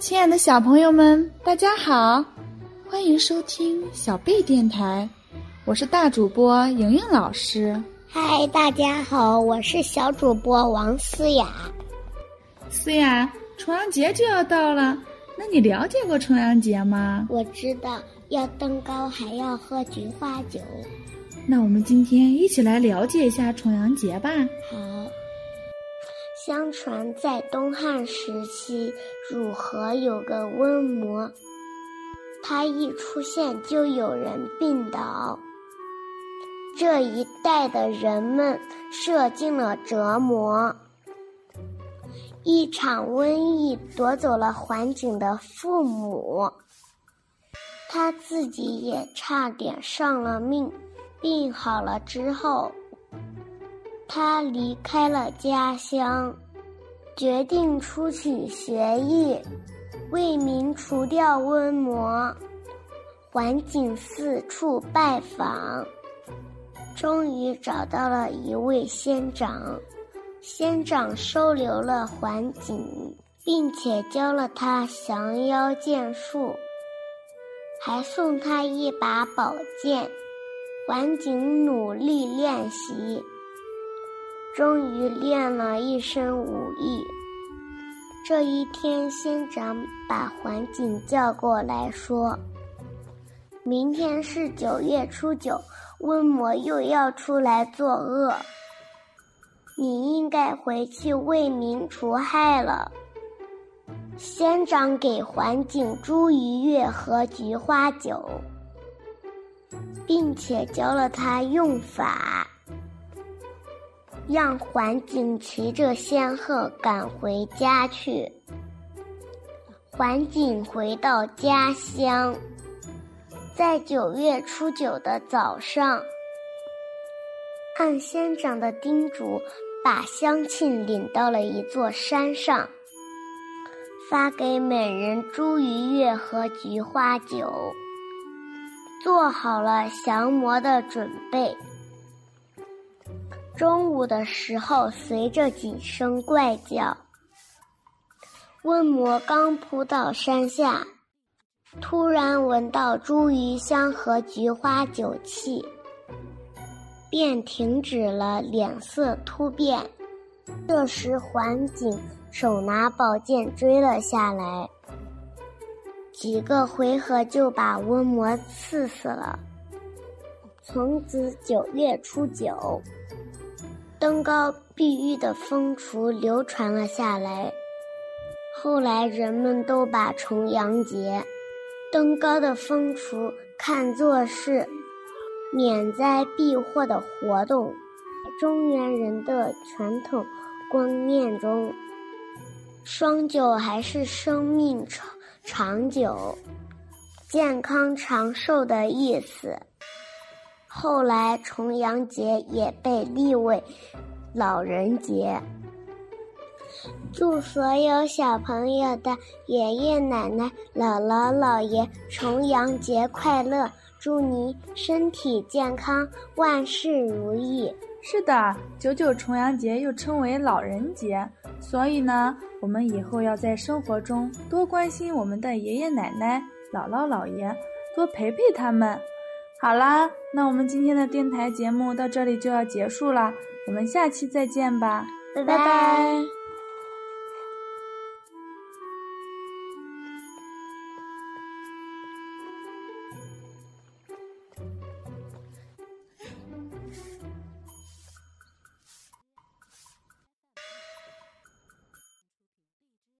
亲爱的小朋友们，大家好，欢迎收听小贝电台，我是大主播莹莹老师。嗨，大家好，我是小主播王思雅。思雅，重阳节就要到了，那你了解过重阳节吗？我知道，要登高还要喝菊花酒。那我们今天一起来了解一下重阳节吧。好。相传在东汉时期，汝河有个瘟魔，他一出现就有人病倒，这一带的人们受尽了折磨。一场瘟疫夺走了桓景的父母，他自己也差点上了命。病好了之后。他离开了家乡，决定出去学艺，为民除掉瘟魔。桓景四处拜访，终于找到了一位仙长。仙长收留了桓景，并且教了他降妖剑术，还送他一把宝剑。桓景努力练习。终于练了一身武艺。这一天，仙长把桓景叫过来说：“明天是九月初九，瘟魔又要出来作恶，你应该回去为民除害了。”仙长给桓景茱萸月和菊花酒，并且教了他用法。让桓景骑着仙鹤赶回家去。桓景回到家乡，在九月初九的早上，按仙长的叮嘱，把乡亲领到了一座山上，发给每人茱萸月和菊花酒，做好了降魔的准备。中午的时候，随着几声怪叫，瘟魔刚扑到山下，突然闻到茱萸香和菊花酒气，便停止了脸色突变。这时，桓景手拿宝剑追了下来，几个回合就把瘟魔刺死了。从此，九月初九。登高避雨的风俗流传了下来，后来人们都把重阳节登高的风俗看作是免灾避祸的活动。中原人的传统观念中，双九还是生命长长久、健康长寿的意思。后来，重阳节也被立为老人节。祝所有小朋友的爷爷奶奶、姥姥姥爷重阳节快乐！祝你身体健康，万事如意。是的，九九重阳节又称为老人节，所以呢，我们以后要在生活中多关心我们的爷爷奶奶、姥姥姥爷，多陪陪他们。好啦，那我们今天的电台节目到这里就要结束了，我们下期再见吧，拜拜。